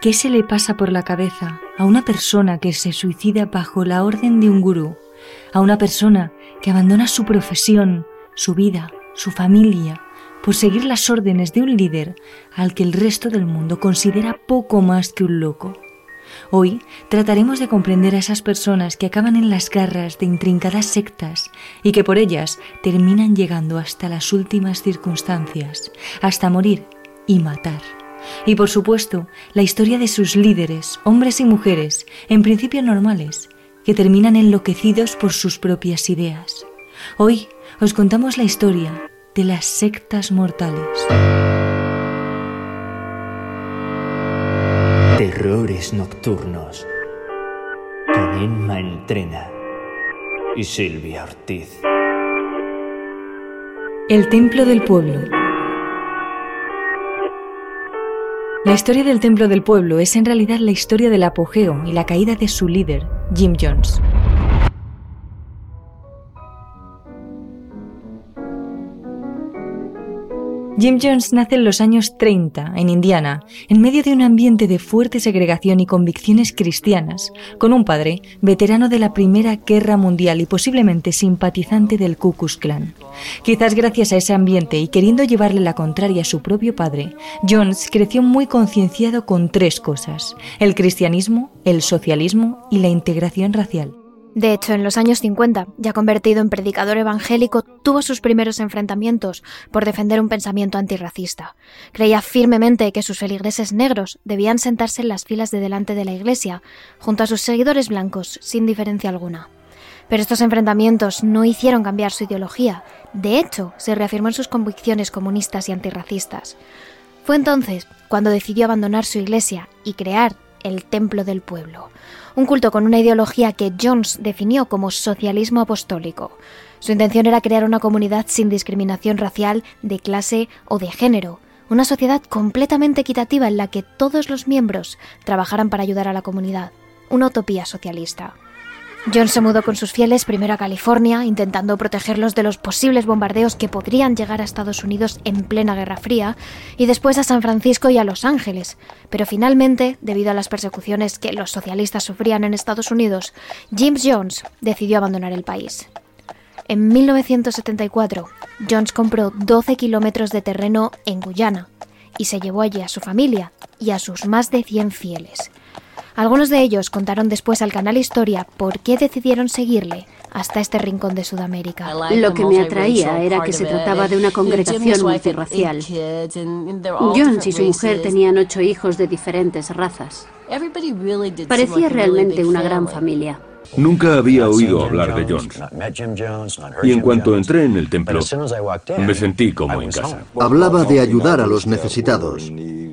¿Qué se le pasa por la cabeza a una persona que se suicida bajo la orden de un gurú? A una persona que abandona su profesión, su vida, su familia, por seguir las órdenes de un líder al que el resto del mundo considera poco más que un loco. Hoy trataremos de comprender a esas personas que acaban en las garras de intrincadas sectas y que por ellas terminan llegando hasta las últimas circunstancias, hasta morir y matar. Y por supuesto, la historia de sus líderes, hombres y mujeres, en principio normales, que terminan enloquecidos por sus propias ideas. Hoy os contamos la historia de las sectas mortales. Terrores nocturnos con Emma Entrena y Silvia Ortiz. El Templo del Pueblo. La historia del Templo del Pueblo es en realidad la historia del apogeo y la caída de su líder, Jim Jones. Jim Jones nace en los años 30 en Indiana, en medio de un ambiente de fuerte segregación y convicciones cristianas, con un padre veterano de la Primera Guerra Mundial y posiblemente simpatizante del Ku Klux Klan. Quizás gracias a ese ambiente y queriendo llevarle la contraria a su propio padre, Jones creció muy concienciado con tres cosas: el cristianismo, el socialismo y la integración racial. De hecho, en los años 50, ya convertido en predicador evangélico, tuvo sus primeros enfrentamientos por defender un pensamiento antirracista. Creía firmemente que sus feligreses negros debían sentarse en las filas de delante de la iglesia, junto a sus seguidores blancos, sin diferencia alguna. Pero estos enfrentamientos no hicieron cambiar su ideología. De hecho, se reafirmó en sus convicciones comunistas y antirracistas. Fue entonces cuando decidió abandonar su iglesia y crear el Templo del Pueblo, un culto con una ideología que Jones definió como socialismo apostólico. Su intención era crear una comunidad sin discriminación racial, de clase o de género, una sociedad completamente equitativa en la que todos los miembros trabajaran para ayudar a la comunidad, una utopía socialista. John se mudó con sus fieles primero a California, intentando protegerlos de los posibles bombardeos que podrían llegar a Estados Unidos en plena Guerra Fría, y después a San Francisco y a Los Ángeles. Pero finalmente, debido a las persecuciones que los socialistas sufrían en Estados Unidos, James Jones decidió abandonar el país. En 1974, Jones compró 12 kilómetros de terreno en Guyana y se llevó allí a su familia y a sus más de 100 fieles. Algunos de ellos contaron después al canal Historia por qué decidieron seguirle hasta este rincón de Sudamérica. Lo que me atraía era que se trataba de una congregación multirracial. Jones y su mujer tenían ocho hijos de diferentes razas. Parecía realmente una gran familia. Nunca había oído hablar de Jones. Y en cuanto entré en el templo, me sentí como en casa. Hablaba de ayudar a los necesitados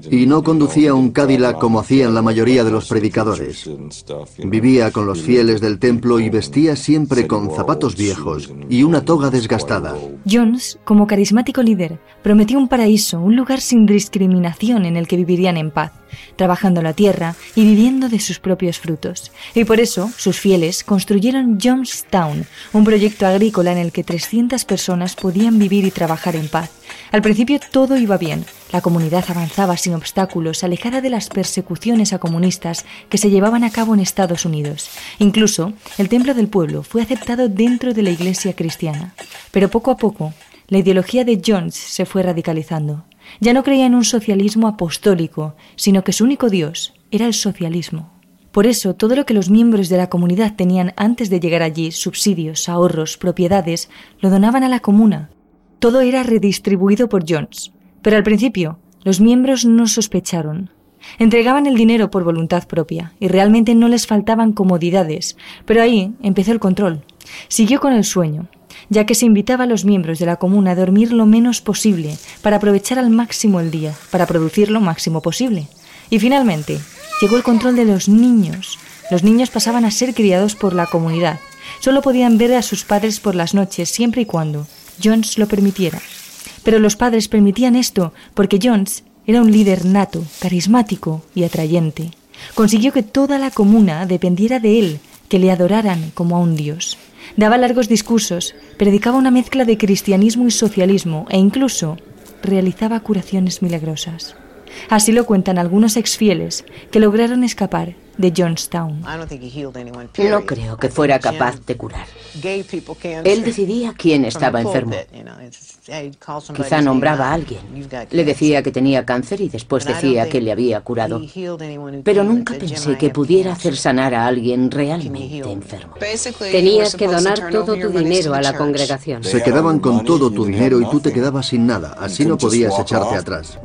y no conducía un Cadillac como hacían la mayoría de los predicadores. Vivía con los fieles del templo y vestía siempre con zapatos viejos y una toga desgastada. Jones, como carismático líder, prometió un paraíso, un lugar sin discriminación en el que vivirían en paz, trabajando la tierra y viviendo de sus propios frutos. Y por eso, sus fieles construyeron Jonestown, un proyecto agrícola en el que 300 personas podían vivir y trabajar en paz. Al principio todo iba bien, la comunidad avanzaba sin obstáculos, alejada de las persecuciones a comunistas que se llevaban a cabo en Estados Unidos. Incluso, el templo del pueblo fue aceptado dentro de la iglesia cristiana. Pero poco a poco, la ideología de Jones se fue radicalizando. Ya no creía en un socialismo apostólico, sino que su único Dios era el socialismo. Por eso, todo lo que los miembros de la comunidad tenían antes de llegar allí, subsidios, ahorros, propiedades, lo donaban a la comuna. Todo era redistribuido por Jones. Pero al principio, los miembros no sospecharon. Entregaban el dinero por voluntad propia y realmente no les faltaban comodidades, pero ahí empezó el control. Siguió con el sueño, ya que se invitaba a los miembros de la comuna a dormir lo menos posible para aprovechar al máximo el día, para producir lo máximo posible. Y finalmente, llegó el control de los niños. Los niños pasaban a ser criados por la comunidad. Solo podían ver a sus padres por las noches, siempre y cuando Jones lo permitiera. Pero los padres permitían esto porque Jones era un líder nato, carismático y atrayente. Consiguió que toda la comuna dependiera de él, que le adoraran como a un dios. Daba largos discursos, predicaba una mezcla de cristianismo y socialismo e incluso realizaba curaciones milagrosas. Así lo cuentan algunos exfieles que lograron escapar de Johnstown. No creo que fuera capaz de curar. Él decidía quién estaba enfermo. Quizá nombraba a alguien. Le decía que tenía cáncer y después decía que le había curado. Pero nunca pensé que pudiera hacer sanar a alguien realmente enfermo. Tenías que donar todo tu dinero a la congregación. Se quedaban con todo tu dinero y tú te quedabas sin nada. Así no podías echarte atrás.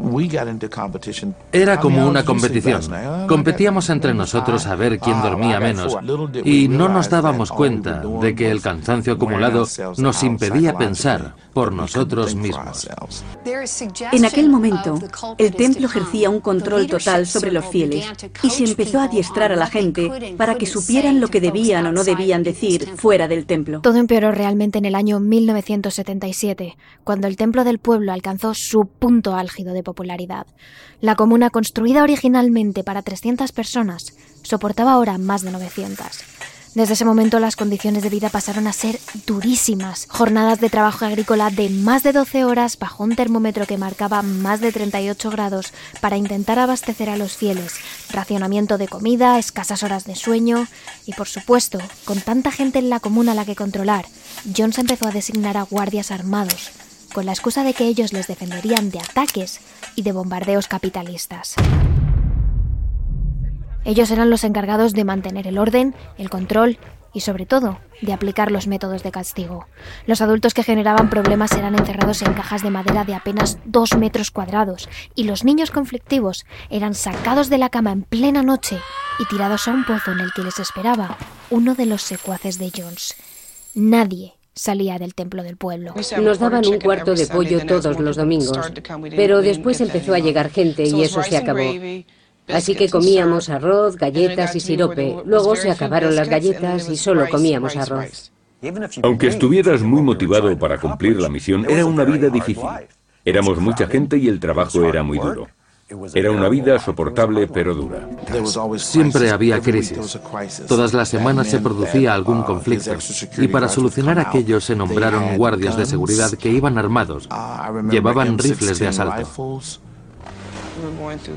Era como una competición. Competíamos entre nosotros a ver quién dormía menos y no nos dábamos cuenta de que el cansancio acumulado nos impedía pensar por nosotros mismos. En aquel momento, el templo ejercía un control total sobre los fieles y se empezó a adiestrar a la gente para que supieran lo que debían o no debían decir fuera del templo. Todo empeoró realmente en el año 1977, cuando el templo del pueblo alcanzó su punto álgido de popularidad. La comuna, construida originalmente para 300 personas, soportaba ahora más de 900. Desde ese momento las condiciones de vida pasaron a ser durísimas. Jornadas de trabajo agrícola de más de 12 horas bajo un termómetro que marcaba más de 38 grados para intentar abastecer a los fieles, racionamiento de comida, escasas horas de sueño y por supuesto, con tanta gente en la comuna a la que controlar, Jones empezó a designar a guardias armados, con la excusa de que ellos les defenderían de ataques y de bombardeos capitalistas. Ellos eran los encargados de mantener el orden, el control y sobre todo de aplicar los métodos de castigo. Los adultos que generaban problemas eran encerrados en cajas de madera de apenas dos metros cuadrados y los niños conflictivos eran sacados de la cama en plena noche y tirados a un pozo en el que les esperaba uno de los secuaces de Jones. Nadie salía del templo del pueblo. Nos daban un cuarto de pollo todos los domingos, pero después empezó a llegar gente y eso se acabó. Así que comíamos arroz, galletas y sirope. Luego se acabaron las galletas y solo comíamos arroz. Aunque estuvieras muy motivado para cumplir la misión, era una vida difícil. Éramos mucha gente y el trabajo era muy duro. Era una vida soportable pero dura. Siempre había crisis. Todas las semanas se producía algún conflicto y para solucionar aquello se nombraron guardias de seguridad que iban armados. Llevaban rifles de asalto.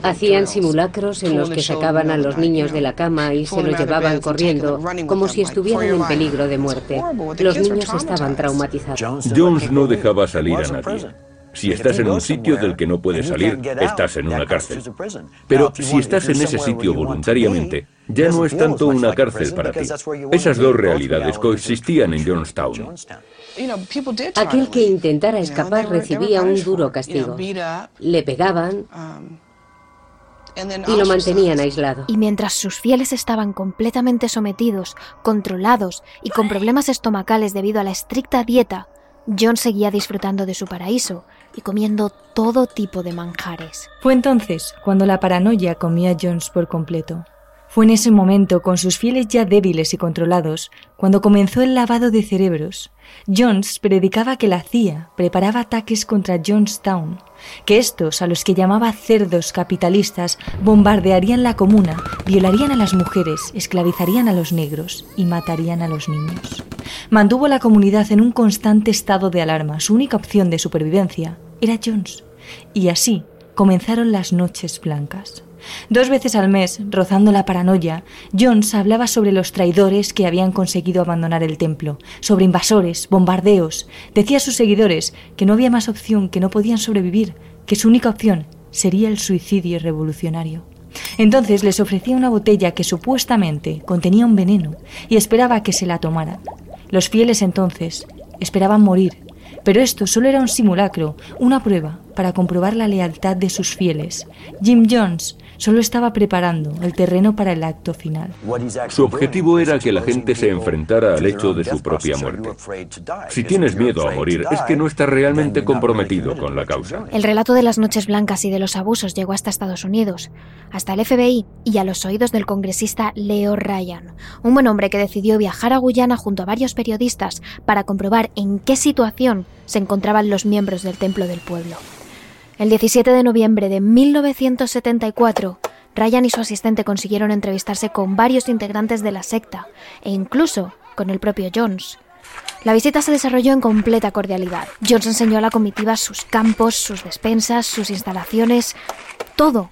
Hacían simulacros en los que sacaban a los niños de la cama y se los llevaban corriendo, como si estuvieran en peligro de muerte. Los niños estaban traumatizados. Jones no dejaba salir a nadie. Si estás en un sitio del que no puedes salir, estás en una cárcel. Pero si estás en ese sitio voluntariamente, ya no es tanto una cárcel para ti. Esas dos realidades coexistían en Jonestown. Aquel que intentara escapar recibía un duro castigo. Le pegaban y lo mantenían aislado. Y mientras sus fieles estaban completamente sometidos, controlados y con problemas estomacales debido a la estricta dieta, John seguía disfrutando de su paraíso y comiendo todo tipo de manjares. Fue entonces cuando la paranoia comía a Jones por completo. Fue en ese momento, con sus fieles ya débiles y controlados, cuando comenzó el lavado de cerebros. Jones predicaba que la CIA preparaba ataques contra Jonestown, que estos, a los que llamaba cerdos capitalistas, bombardearían la comuna, violarían a las mujeres, esclavizarían a los negros y matarían a los niños. Mantuvo la comunidad en un constante estado de alarma. Su única opción de supervivencia era Jones. Y así comenzaron las noches blancas. Dos veces al mes, rozando la paranoia, Jones hablaba sobre los traidores que habían conseguido abandonar el templo, sobre invasores, bombardeos. Decía a sus seguidores que no había más opción, que no podían sobrevivir, que su única opción sería el suicidio revolucionario. Entonces les ofrecía una botella que supuestamente contenía un veneno y esperaba que se la tomaran. Los fieles entonces esperaban morir, pero esto solo era un simulacro, una prueba para comprobar la lealtad de sus fieles. Jim Jones Solo estaba preparando el terreno para el acto final. Su objetivo era que la gente se enfrentara al hecho de su propia muerte. Si tienes miedo a morir, es que no estás realmente comprometido con la causa. El relato de las noches blancas y de los abusos llegó hasta Estados Unidos, hasta el FBI y a los oídos del congresista Leo Ryan, un buen hombre que decidió viajar a Guyana junto a varios periodistas para comprobar en qué situación se encontraban los miembros del Templo del Pueblo. El 17 de noviembre de 1974, Ryan y su asistente consiguieron entrevistarse con varios integrantes de la secta e incluso con el propio Jones. La visita se desarrolló en completa cordialidad. Jones enseñó a la comitiva sus campos, sus despensas, sus instalaciones, todo.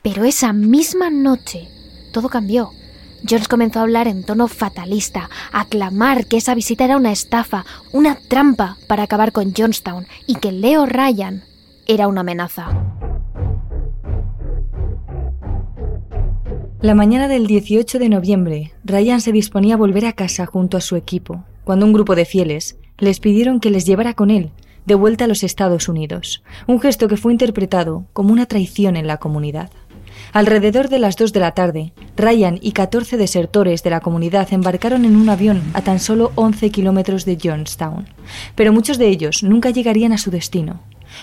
Pero esa misma noche, todo cambió. Jones comenzó a hablar en tono fatalista, a clamar que esa visita era una estafa, una trampa para acabar con Johnstown y que Leo Ryan era una amenaza. La mañana del 18 de noviembre, Ryan se disponía a volver a casa junto a su equipo, cuando un grupo de fieles les pidieron que les llevara con él de vuelta a los Estados Unidos, un gesto que fue interpretado como una traición en la comunidad. Alrededor de las 2 de la tarde, Ryan y 14 desertores de la comunidad embarcaron en un avión a tan solo 11 kilómetros de Johnstown, pero muchos de ellos nunca llegarían a su destino.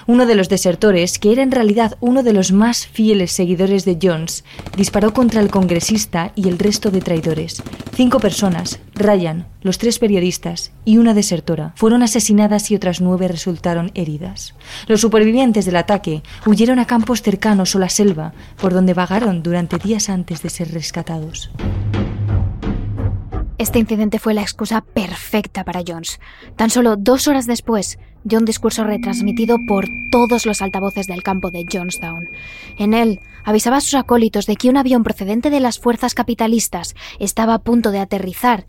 Uno de los desertores, que era en realidad uno de los más fieles seguidores de Jones, disparó contra el congresista y el resto de traidores. Cinco personas, Ryan, los tres periodistas y una desertora, fueron asesinadas y otras nueve resultaron heridas. Los supervivientes del ataque huyeron a campos cercanos o la selva, por donde vagaron durante días antes de ser rescatados. Este incidente fue la excusa perfecta para Jones. Tan solo dos horas después, dio un discurso retransmitido por todos los altavoces del campo de Johnstown. En él avisaba a sus acólitos de que un avión procedente de las fuerzas capitalistas estaba a punto de aterrizar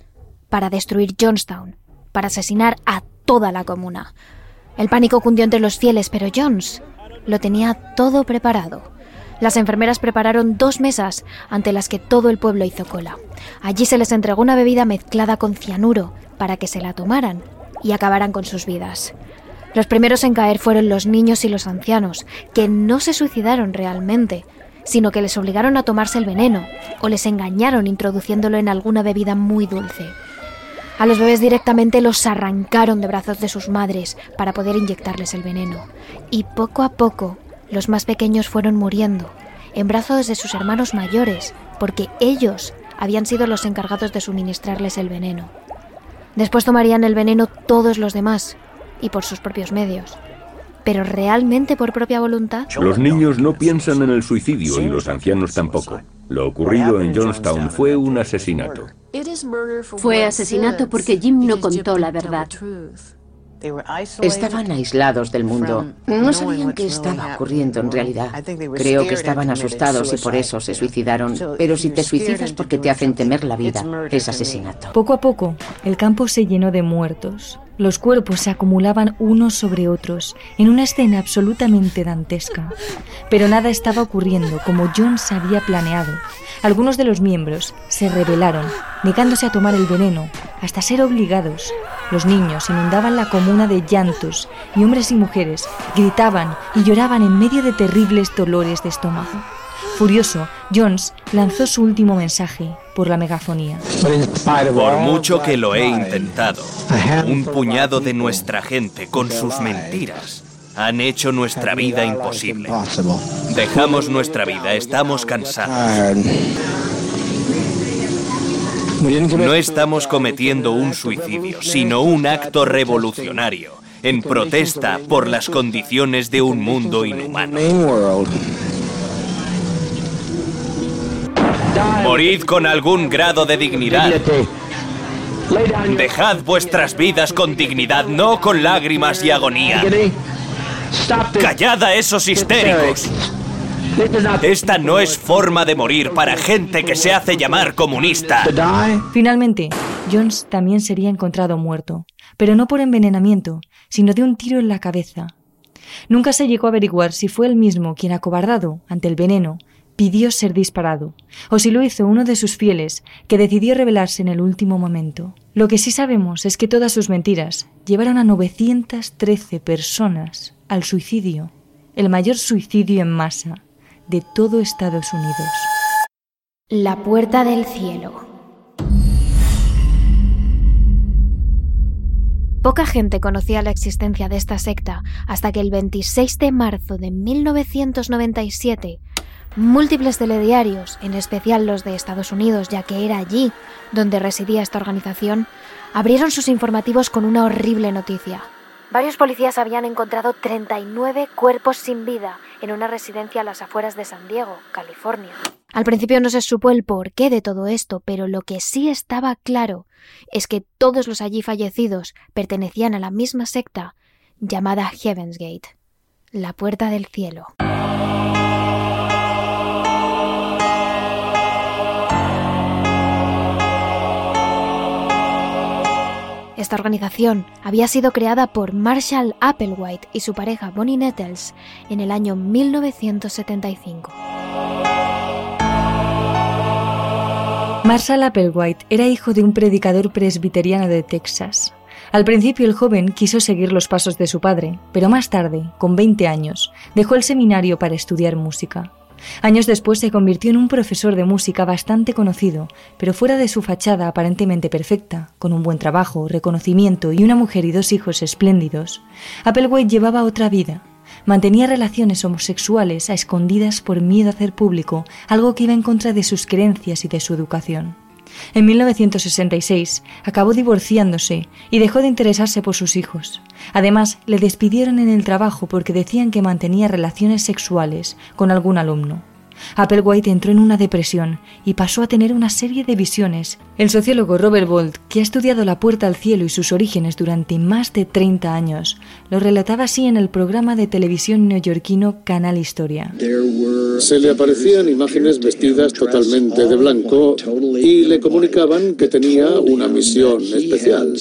para destruir Johnstown, para asesinar a toda la comuna. El pánico cundió entre los fieles, pero Jones lo tenía todo preparado. Las enfermeras prepararon dos mesas ante las que todo el pueblo hizo cola. Allí se les entregó una bebida mezclada con cianuro para que se la tomaran y acabaran con sus vidas. Los primeros en caer fueron los niños y los ancianos, que no se suicidaron realmente, sino que les obligaron a tomarse el veneno o les engañaron introduciéndolo en alguna bebida muy dulce. A los bebés directamente los arrancaron de brazos de sus madres para poder inyectarles el veneno. Y poco a poco los más pequeños fueron muriendo, en brazos de sus hermanos mayores, porque ellos habían sido los encargados de suministrarles el veneno. Después tomarían el veneno todos los demás, y por sus propios medios. Pero realmente por propia voluntad. Los niños no piensan en el suicidio y los ancianos tampoco. Lo ocurrido en Johnstown fue un asesinato. Fue asesinato porque Jim no contó la verdad. Estaban aislados del mundo. No sabían qué estaba ocurriendo en realidad. Creo que estaban asustados y por eso se suicidaron. Pero si te suicidas porque te hacen temer la vida, es asesinato. Poco a poco, el campo se llenó de muertos. Los cuerpos se acumulaban unos sobre otros, en una escena absolutamente dantesca. Pero nada estaba ocurriendo como Jones había planeado. Algunos de los miembros se rebelaron, negándose a tomar el veneno, hasta ser obligados. Los niños inundaban la comuna de llantos y hombres y mujeres gritaban y lloraban en medio de terribles dolores de estómago. Furioso, Jones lanzó su último mensaje por la megafonía. Por mucho que lo he intentado, un puñado de nuestra gente con sus mentiras han hecho nuestra vida imposible. Dejamos nuestra vida, estamos cansados. No estamos cometiendo un suicidio, sino un acto revolucionario, en protesta por las condiciones de un mundo inhumano. Morid con algún grado de dignidad. Dejad vuestras vidas con dignidad, no con lágrimas y agonía. Callad a esos histéricos. Esta no es forma de morir para gente que se hace llamar comunista. Finalmente, Jones también sería encontrado muerto, pero no por envenenamiento, sino de un tiro en la cabeza. Nunca se llegó a averiguar si fue él mismo quien, acobardado ante el veneno, pidió ser disparado, o si lo hizo uno de sus fieles, que decidió rebelarse en el último momento. Lo que sí sabemos es que todas sus mentiras llevaron a 913 personas al suicidio, el mayor suicidio en masa de todo Estados Unidos. La puerta del cielo. Poca gente conocía la existencia de esta secta hasta que el 26 de marzo de 1997 Múltiples telediarios, en especial los de Estados Unidos, ya que era allí donde residía esta organización, abrieron sus informativos con una horrible noticia. Varios policías habían encontrado 39 cuerpos sin vida en una residencia a las afueras de San Diego, California. Al principio no se supo el porqué de todo esto, pero lo que sí estaba claro es que todos los allí fallecidos pertenecían a la misma secta llamada Heaven's Gate, la puerta del cielo. Esta organización había sido creada por Marshall Applewhite y su pareja Bonnie Nettles en el año 1975. Marshall Applewhite era hijo de un predicador presbiteriano de Texas. Al principio el joven quiso seguir los pasos de su padre, pero más tarde, con 20 años, dejó el seminario para estudiar música. Años después se convirtió en un profesor de música bastante conocido, pero fuera de su fachada aparentemente perfecta, con un buen trabajo, reconocimiento y una mujer y dos hijos espléndidos, Applewhite llevaba otra vida. Mantenía relaciones homosexuales a escondidas por miedo a hacer público algo que iba en contra de sus creencias y de su educación. En 1966 acabó divorciándose y dejó de interesarse por sus hijos. Además, le despidieron en el trabajo porque decían que mantenía relaciones sexuales con algún alumno. Applewhite entró en una depresión y pasó a tener una serie de visiones. El sociólogo Robert Bolt, que ha estudiado la puerta al cielo y sus orígenes durante más de 30 años, lo relataba así en el programa de televisión neoyorquino Canal Historia. Se le aparecían imágenes vestidas totalmente de blanco y le comunicaban que tenía una misión especial.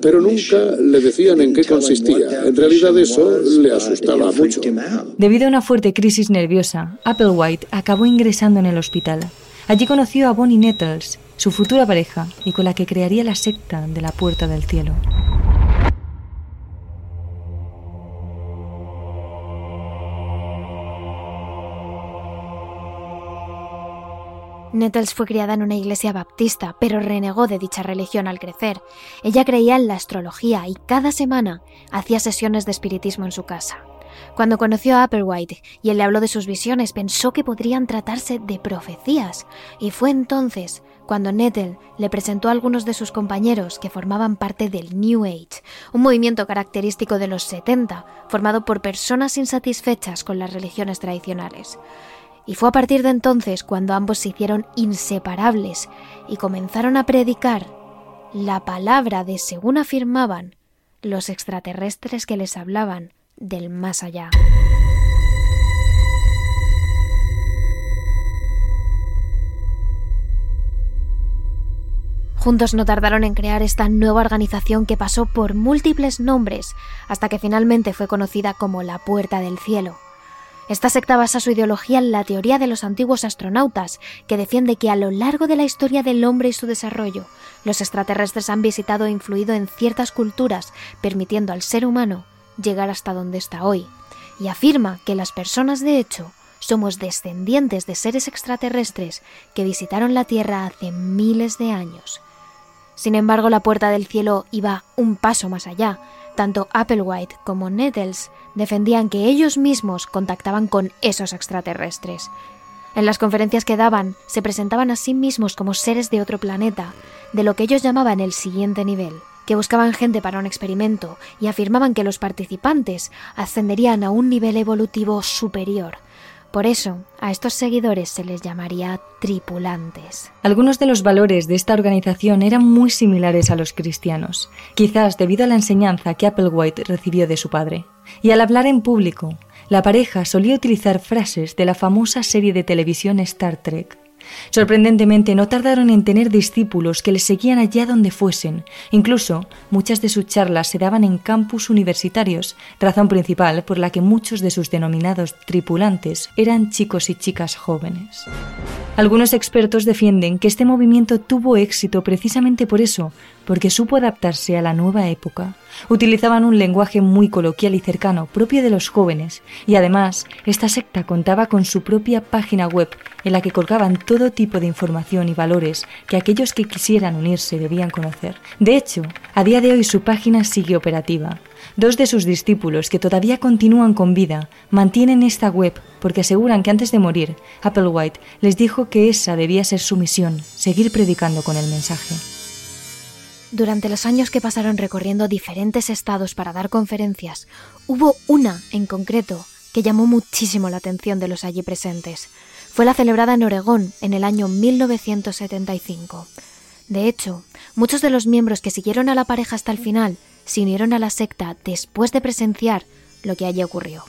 Pero nunca le decían en qué consistía. En realidad eso le asustaba mucho. Debido a una fuerte crisis nerviosa, Applewhite acabó ingresando en el hospital. Allí conoció a Bonnie Nettles, su futura pareja, y con la que crearía la secta de la Puerta del Cielo. Nettles fue criada en una iglesia baptista, pero renegó de dicha religión al crecer. Ella creía en la astrología y cada semana hacía sesiones de espiritismo en su casa. Cuando conoció a Applewhite y él le habló de sus visiones, pensó que podrían tratarse de profecías, y fue entonces cuando Nettle le presentó a algunos de sus compañeros que formaban parte del New Age, un movimiento característico de los 70, formado por personas insatisfechas con las religiones tradicionales. Y fue a partir de entonces cuando ambos se hicieron inseparables y comenzaron a predicar la palabra de, según afirmaban, los extraterrestres que les hablaban del más allá. Juntos no tardaron en crear esta nueva organización que pasó por múltiples nombres hasta que finalmente fue conocida como la Puerta del Cielo. Esta secta basa su ideología en la teoría de los antiguos astronautas, que defiende que a lo largo de la historia del hombre y su desarrollo, los extraterrestres han visitado e influido en ciertas culturas, permitiendo al ser humano llegar hasta donde está hoy, y afirma que las personas de hecho somos descendientes de seres extraterrestres que visitaron la Tierra hace miles de años. Sin embargo, la puerta del cielo iba un paso más allá. Tanto Applewhite como Nettles defendían que ellos mismos contactaban con esos extraterrestres. En las conferencias que daban, se presentaban a sí mismos como seres de otro planeta, de lo que ellos llamaban el siguiente nivel que buscaban gente para un experimento y afirmaban que los participantes ascenderían a un nivel evolutivo superior. Por eso, a estos seguidores se les llamaría tripulantes. Algunos de los valores de esta organización eran muy similares a los cristianos, quizás debido a la enseñanza que Applewhite recibió de su padre. Y al hablar en público, la pareja solía utilizar frases de la famosa serie de televisión Star Trek. Sorprendentemente, no tardaron en tener discípulos que les seguían allá donde fuesen. Incluso, muchas de sus charlas se daban en campus universitarios, razón principal por la que muchos de sus denominados tripulantes eran chicos y chicas jóvenes. Algunos expertos defienden que este movimiento tuvo éxito precisamente por eso, porque supo adaptarse a la nueva época. Utilizaban un lenguaje muy coloquial y cercano, propio de los jóvenes, y además esta secta contaba con su propia página web en la que colgaban todo tipo de información y valores que aquellos que quisieran unirse debían conocer. De hecho, a día de hoy su página sigue operativa. Dos de sus discípulos, que todavía continúan con vida, mantienen esta web porque aseguran que antes de morir, Applewhite les dijo que esa debía ser su misión, seguir predicando con el mensaje. Durante los años que pasaron recorriendo diferentes estados para dar conferencias, hubo una en concreto que llamó muchísimo la atención de los allí presentes. Fue la celebrada en Oregón en el año 1975. De hecho, muchos de los miembros que siguieron a la pareja hasta el final se unieron a la secta después de presenciar lo que allí ocurrió.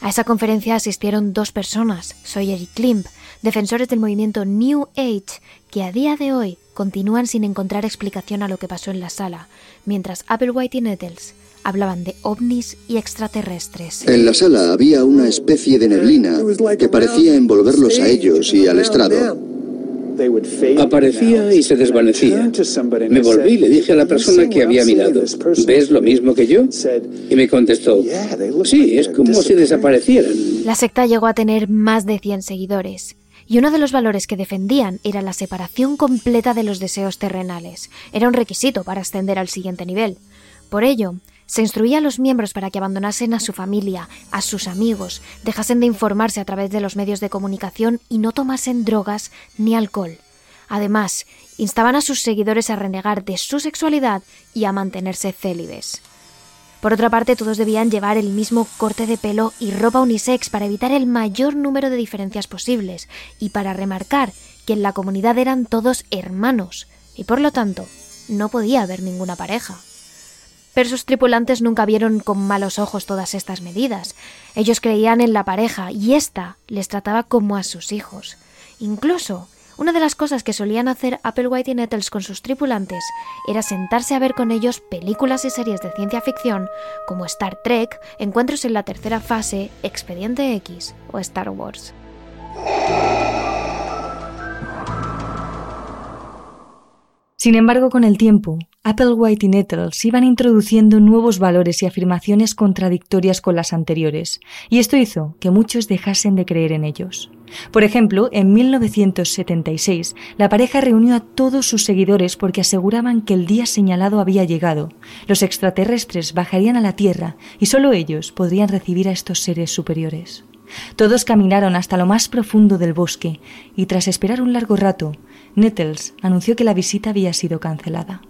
A esa conferencia asistieron dos personas, Sawyer y Klimp, defensores del movimiento New Age, que a día de hoy continúan sin encontrar explicación a lo que pasó en la sala, mientras Applewhite y Nettles hablaban de ovnis y extraterrestres. En la sala había una especie de neblina que parecía envolverlos a ellos y al estrado. Aparecía y se desvanecía. Me volví y le dije a la persona que había mirado, ¿ves lo mismo que yo? Y me contestó, sí, es como si desaparecieran. La secta llegó a tener más de 100 seguidores. Y uno de los valores que defendían era la separación completa de los deseos terrenales. Era un requisito para ascender al siguiente nivel. Por ello, se instruía a los miembros para que abandonasen a su familia, a sus amigos, dejasen de informarse a través de los medios de comunicación y no tomasen drogas ni alcohol. Además, instaban a sus seguidores a renegar de su sexualidad y a mantenerse célibes. Por otra parte, todos debían llevar el mismo corte de pelo y ropa unisex para evitar el mayor número de diferencias posibles y para remarcar que en la comunidad eran todos hermanos y por lo tanto no podía haber ninguna pareja. Pero sus tripulantes nunca vieron con malos ojos todas estas medidas. Ellos creían en la pareja y ésta les trataba como a sus hijos. Incluso, una de las cosas que solían hacer Applewhite y Nettles con sus tripulantes era sentarse a ver con ellos películas y series de ciencia ficción como Star Trek, Encuentros en la Tercera Fase, Expediente X o Star Wars. Sin embargo, con el tiempo, Applewhite y Nettles iban introduciendo nuevos valores y afirmaciones contradictorias con las anteriores, y esto hizo que muchos dejasen de creer en ellos. Por ejemplo, en 1976, la pareja reunió a todos sus seguidores porque aseguraban que el día señalado había llegado. Los extraterrestres bajarían a la Tierra y solo ellos podrían recibir a estos seres superiores. Todos caminaron hasta lo más profundo del bosque y tras esperar un largo rato, Nettles anunció que la visita había sido cancelada.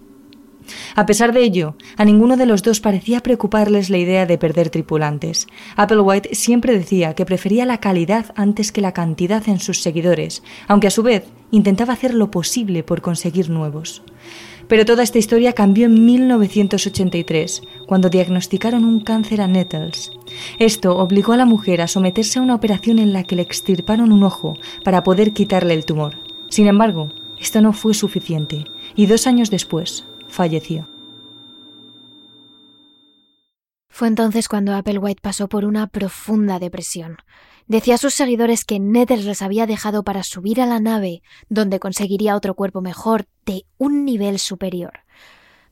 A pesar de ello, a ninguno de los dos parecía preocuparles la idea de perder tripulantes. Applewhite siempre decía que prefería la calidad antes que la cantidad en sus seguidores, aunque a su vez intentaba hacer lo posible por conseguir nuevos. Pero toda esta historia cambió en 1983, cuando diagnosticaron un cáncer a Nettles. Esto obligó a la mujer a someterse a una operación en la que le extirparon un ojo para poder quitarle el tumor. Sin embargo, esto no fue suficiente, y dos años después falleció. Fue entonces cuando Applewhite pasó por una profunda depresión. Decía a sus seguidores que Nettles les había dejado para subir a la nave, donde conseguiría otro cuerpo mejor, de un nivel superior.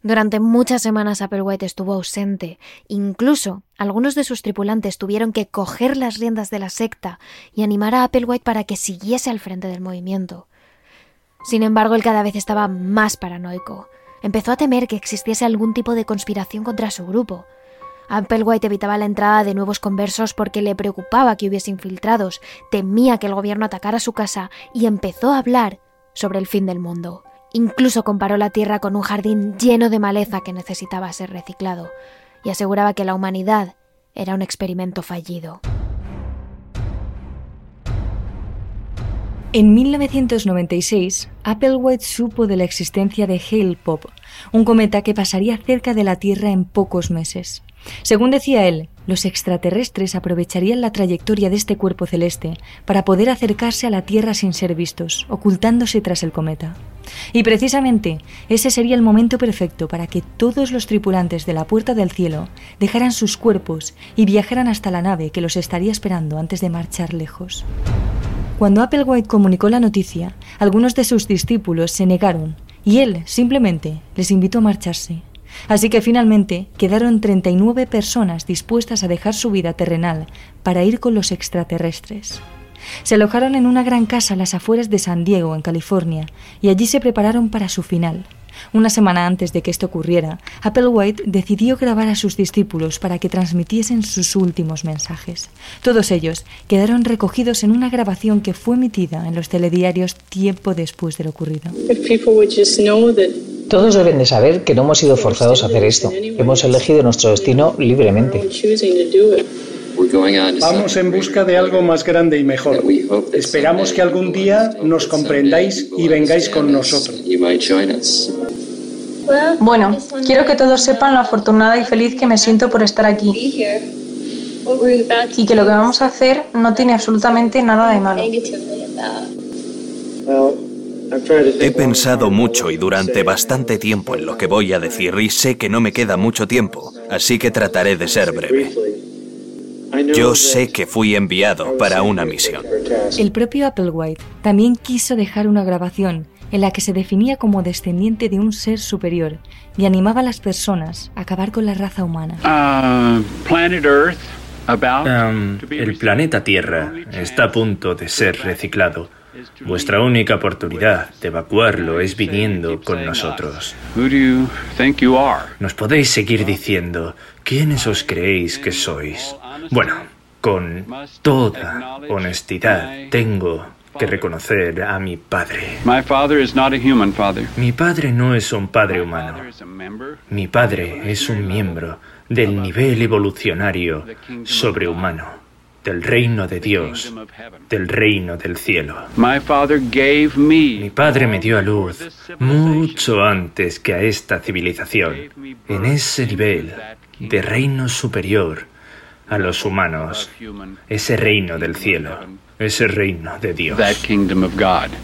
Durante muchas semanas Applewhite estuvo ausente. Incluso algunos de sus tripulantes tuvieron que coger las riendas de la secta y animar a Applewhite para que siguiese al frente del movimiento. Sin embargo, él cada vez estaba más paranoico. Empezó a temer que existiese algún tipo de conspiración contra su grupo. Applewhite evitaba la entrada de nuevos conversos porque le preocupaba que hubiese infiltrados, temía que el gobierno atacara su casa y empezó a hablar sobre el fin del mundo. Incluso comparó la Tierra con un jardín lleno de maleza que necesitaba ser reciclado y aseguraba que la humanidad era un experimento fallido. En 1996, Applewhite supo de la existencia de Hale Pop, un cometa que pasaría cerca de la Tierra en pocos meses. Según decía él, los extraterrestres aprovecharían la trayectoria de este cuerpo celeste para poder acercarse a la Tierra sin ser vistos, ocultándose tras el cometa. Y precisamente ese sería el momento perfecto para que todos los tripulantes de la Puerta del Cielo dejaran sus cuerpos y viajaran hasta la nave que los estaría esperando antes de marchar lejos. Cuando Applewhite comunicó la noticia, algunos de sus discípulos se negaron y él simplemente les invitó a marcharse. Así que finalmente quedaron 39 personas dispuestas a dejar su vida terrenal para ir con los extraterrestres. Se alojaron en una gran casa a las afueras de San Diego, en California, y allí se prepararon para su final. Una semana antes de que esto ocurriera, Applewhite decidió grabar a sus discípulos para que transmitiesen sus últimos mensajes. Todos ellos quedaron recogidos en una grabación que fue emitida en los telediarios tiempo después de lo ocurrido. Todos deben de saber que no hemos sido forzados a hacer esto. Hemos elegido nuestro destino libremente. Vamos en busca de algo más grande y mejor. Esperamos que algún día nos comprendáis y vengáis con nosotros. Bueno, quiero que todos sepan lo afortunada y feliz que me siento por estar aquí. Y que lo que vamos a hacer no tiene absolutamente nada de malo. He pensado mucho y durante bastante tiempo en lo que voy a decir y sé que no me queda mucho tiempo, así que trataré de ser breve. Yo sé que fui enviado para una misión. El propio Applewhite también quiso dejar una grabación en la que se definía como descendiente de un ser superior y animaba a las personas a acabar con la raza humana. Uh, um, el planeta Tierra está a punto de ser reciclado. Vuestra única oportunidad de evacuarlo es viniendo con nosotros. Nos podéis seguir diciendo, ¿quiénes os creéis que sois? Bueno, con toda honestidad, tengo que reconocer a mi padre. Mi padre no es un padre humano. Mi padre es un miembro del nivel evolucionario sobrehumano, del reino de Dios, del reino del cielo. Mi padre me dio a luz mucho antes que a esta civilización, en ese nivel de reino superior a los humanos, ese reino del cielo ese reino de Dios.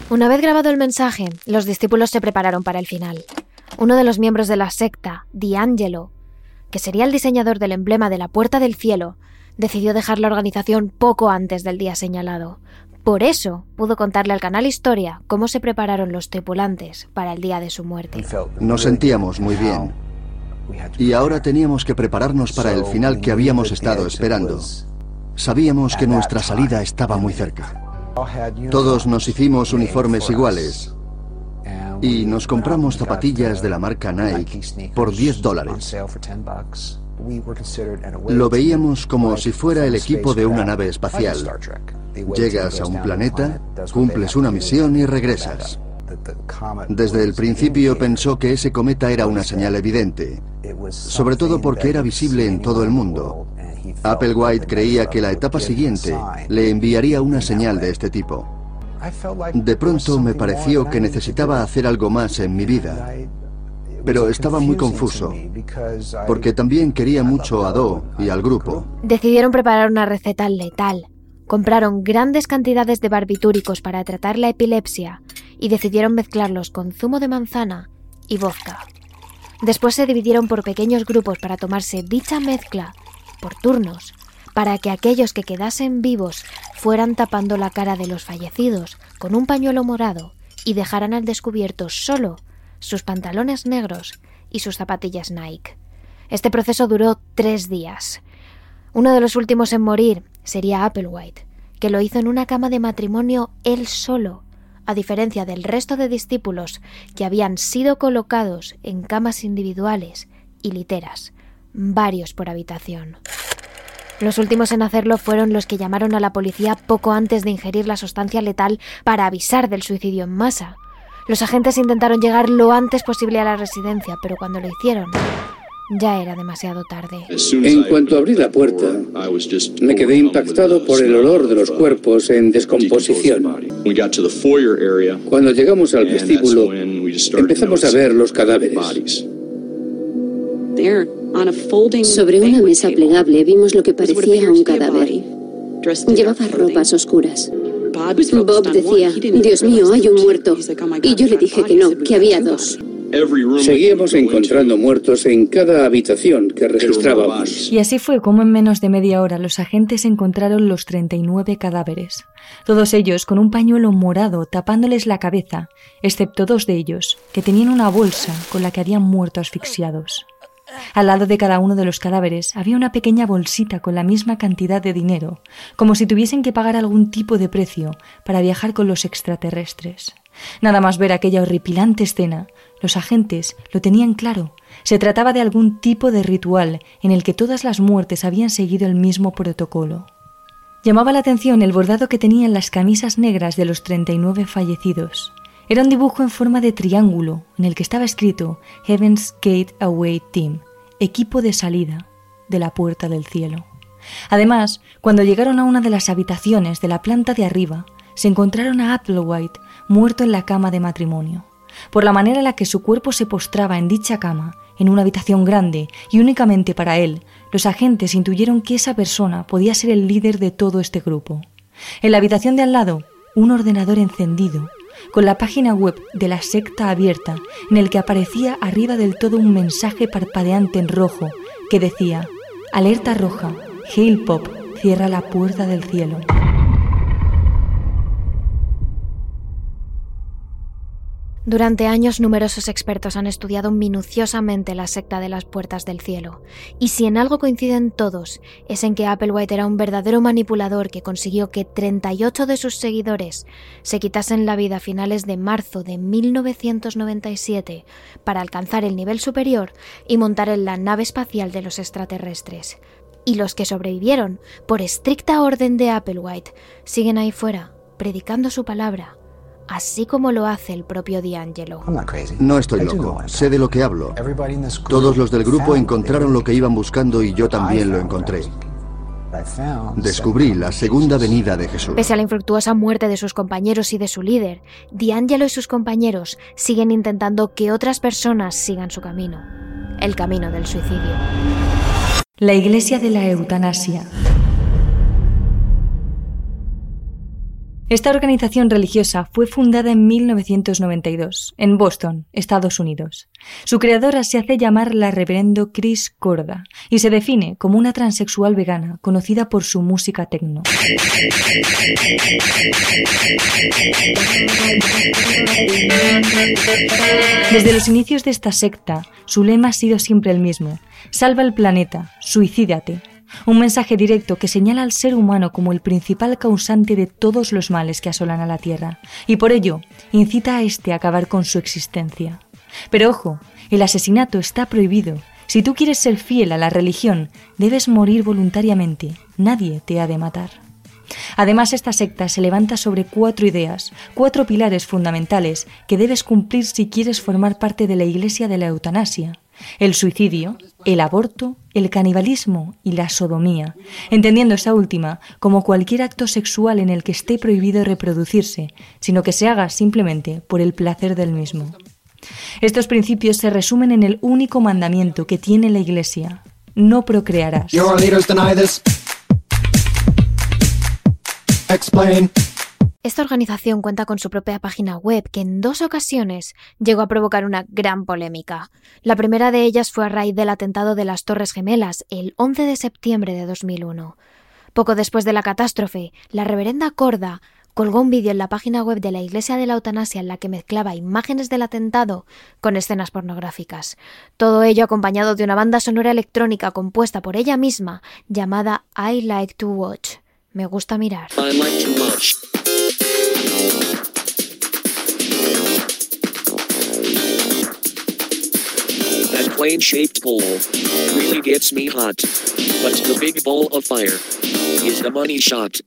Una vez grabado el mensaje, los discípulos se prepararon para el final. Uno de los miembros de la secta, D'Angelo, que sería el diseñador del emblema de la Puerta del Cielo, decidió dejar la organización poco antes del día señalado. Por eso pudo contarle al canal Historia cómo se prepararon los tripulantes para el día de su muerte. Nos sentíamos muy bien. Y ahora teníamos que prepararnos para el final que habíamos estado esperando. Sabíamos que nuestra salida estaba muy cerca. Todos nos hicimos uniformes iguales y nos compramos zapatillas de la marca Nike por 10 dólares. Lo veíamos como si fuera el equipo de una nave espacial. Llegas a un planeta, cumples una misión y regresas. Desde el principio pensó que ese cometa era una señal evidente, sobre todo porque era visible en todo el mundo Applewhite creía que la etapa siguiente le enviaría una señal de este tipo. De pronto me pareció que necesitaba hacer algo más en mi vida, pero estaba muy confuso, porque también quería mucho a Do y al grupo. Decidieron preparar una receta letal. Compraron grandes cantidades de barbitúricos para tratar la epilepsia y decidieron mezclarlos con zumo de manzana y vodka. Después se dividieron por pequeños grupos para tomarse dicha mezcla por turnos, para que aquellos que quedasen vivos fueran tapando la cara de los fallecidos con un pañuelo morado y dejaran al descubierto solo sus pantalones negros y sus zapatillas Nike. Este proceso duró tres días. Uno de los últimos en morir sería Applewhite, que lo hizo en una cama de matrimonio él solo, a diferencia del resto de discípulos que habían sido colocados en camas individuales y literas, varios por habitación. Los últimos en hacerlo fueron los que llamaron a la policía poco antes de ingerir la sustancia letal para avisar del suicidio en masa. Los agentes intentaron llegar lo antes posible a la residencia, pero cuando lo hicieron, ya era demasiado tarde. En cuanto abrí la puerta, me quedé impactado por el olor de los cuerpos en descomposición. Cuando llegamos al vestíbulo, empezamos a ver los cadáveres. Sobre una mesa plegable vimos lo que parecía un cadáver. Llevaba ropas oscuras. Bob decía, Dios mío, hay un muerto. Y yo le dije que no, que había dos. Seguíamos encontrando muertos en cada habitación que registrábamos. Y así fue como en menos de media hora los agentes encontraron los 39 cadáveres, todos ellos con un pañuelo morado tapándoles la cabeza, excepto dos de ellos, que tenían una bolsa con la que habían muerto asfixiados. Al lado de cada uno de los cadáveres había una pequeña bolsita con la misma cantidad de dinero, como si tuviesen que pagar algún tipo de precio para viajar con los extraterrestres. Nada más ver aquella horripilante escena, los agentes lo tenían claro. Se trataba de algún tipo de ritual en el que todas las muertes habían seguido el mismo protocolo. Llamaba la atención el bordado que tenían las camisas negras de los 39 fallecidos. Era un dibujo en forma de triángulo en el que estaba escrito Heaven's Gate Away Team, equipo de salida de la puerta del cielo. Además, cuando llegaron a una de las habitaciones de la planta de arriba, se encontraron a Applewhite muerto en la cama de matrimonio. Por la manera en la que su cuerpo se postraba en dicha cama, en una habitación grande y únicamente para él, los agentes intuyeron que esa persona podía ser el líder de todo este grupo. En la habitación de al lado, un ordenador encendido, con la página web de la secta abierta, en el que aparecía arriba del todo un mensaje parpadeante en rojo que decía, Alerta roja, Hail Pop cierra la puerta del cielo. Durante años numerosos expertos han estudiado minuciosamente la secta de las puertas del cielo, y si en algo coinciden todos, es en que Applewhite era un verdadero manipulador que consiguió que 38 de sus seguidores se quitasen la vida a finales de marzo de 1997 para alcanzar el nivel superior y montar en la nave espacial de los extraterrestres. Y los que sobrevivieron, por estricta orden de Applewhite, siguen ahí fuera, predicando su palabra así como lo hace el propio D'Angelo. No estoy loco, sé de lo que hablo. Todos los del grupo encontraron lo que iban buscando y yo también lo encontré. Descubrí la segunda venida de Jesús. Pese a la infructuosa muerte de sus compañeros y de su líder, D'Angelo y sus compañeros siguen intentando que otras personas sigan su camino, el camino del suicidio. La Iglesia de la Eutanasia Esta organización religiosa fue fundada en 1992, en Boston, Estados Unidos. Su creadora se hace llamar la reverendo Chris Corda y se define como una transexual vegana conocida por su música techno. Desde los inicios de esta secta, su lema ha sido siempre el mismo: salva el planeta, suicídate, un mensaje directo que señala al ser humano como el principal causante de todos los males que asolan a la Tierra, y por ello incita a éste a acabar con su existencia. Pero ojo, el asesinato está prohibido. Si tú quieres ser fiel a la religión, debes morir voluntariamente. Nadie te ha de matar. Además, esta secta se levanta sobre cuatro ideas, cuatro pilares fundamentales que debes cumplir si quieres formar parte de la Iglesia de la Eutanasia. El suicidio, el aborto, el canibalismo y la sodomía, entendiendo esa última como cualquier acto sexual en el que esté prohibido reproducirse, sino que se haga simplemente por el placer del mismo. Estos principios se resumen en el único mandamiento que tiene la Iglesia, no procrearás. Esta organización cuenta con su propia página web que en dos ocasiones llegó a provocar una gran polémica. La primera de ellas fue a raíz del atentado de las Torres Gemelas el 11 de septiembre de 2001. Poco después de la catástrofe, la reverenda Corda colgó un vídeo en la página web de la Iglesia de la Eutanasia en la que mezclaba imágenes del atentado con escenas pornográficas. Todo ello acompañado de una banda sonora electrónica compuesta por ella misma llamada I Like to Watch. Me gusta mirar. Really gets me hot. But the big ball of fire is the money shot.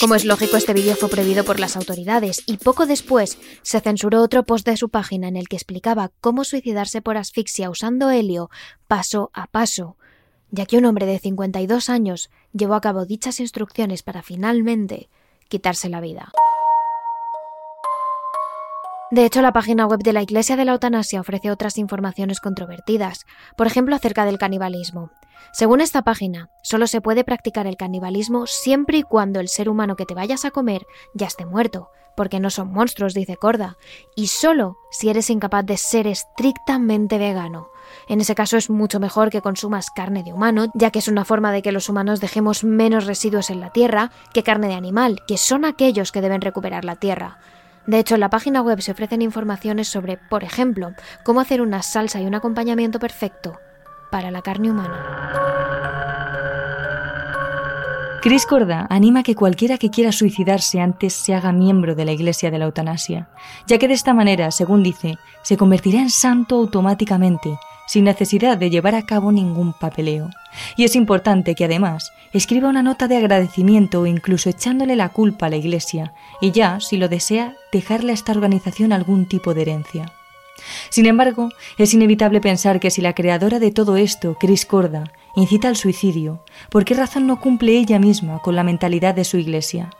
Como es lógico, este vídeo fue prohibido por las autoridades y poco después se censuró otro post de su página en el que explicaba cómo suicidarse por asfixia usando helio paso a paso, ya que un hombre de 52 años llevó a cabo dichas instrucciones para finalmente quitarse la vida. De hecho, la página web de la Iglesia de la Eutanasia ofrece otras informaciones controvertidas, por ejemplo acerca del canibalismo. Según esta página, solo se puede practicar el canibalismo siempre y cuando el ser humano que te vayas a comer ya esté muerto, porque no son monstruos, dice Corda, y solo si eres incapaz de ser estrictamente vegano. En ese caso es mucho mejor que consumas carne de humano, ya que es una forma de que los humanos dejemos menos residuos en la tierra que carne de animal, que son aquellos que deben recuperar la tierra. De hecho, en la página web se ofrecen informaciones sobre, por ejemplo, cómo hacer una salsa y un acompañamiento perfecto para la carne humana. Chris Corda anima a que cualquiera que quiera suicidarse antes se haga miembro de la Iglesia de la Eutanasia, ya que de esta manera, según dice, se convertirá en santo automáticamente sin necesidad de llevar a cabo ningún papeleo. Y es importante que además escriba una nota de agradecimiento o incluso echándole la culpa a la Iglesia y ya, si lo desea, dejarle a esta organización algún tipo de herencia. Sin embargo, es inevitable pensar que si la creadora de todo esto, Chris Corda, incita al suicidio, ¿por qué razón no cumple ella misma con la mentalidad de su iglesia?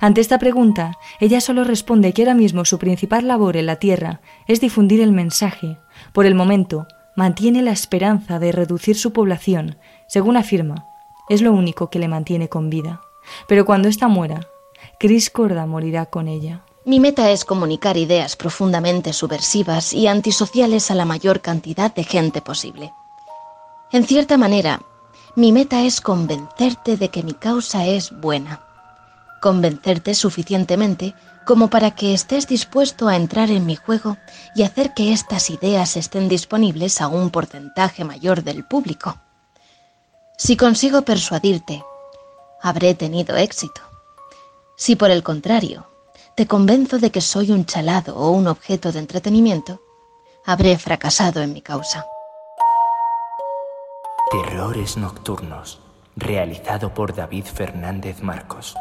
Ante esta pregunta, ella solo responde que ahora mismo su principal labor en la Tierra es difundir el mensaje. Por el momento, mantiene la esperanza de reducir su población, según afirma, es lo único que le mantiene con vida. Pero cuando ésta muera, Chris Corda morirá con ella. Mi meta es comunicar ideas profundamente subversivas y antisociales a la mayor cantidad de gente posible. En cierta manera, mi meta es convencerte de que mi causa es buena. Convencerte suficientemente como para que estés dispuesto a entrar en mi juego y hacer que estas ideas estén disponibles a un porcentaje mayor del público. Si consigo persuadirte, habré tenido éxito. Si por el contrario, te convenzo de que soy un chalado o un objeto de entretenimiento, habré fracasado en mi causa. Terrores Nocturnos, realizado por David Fernández Marcos.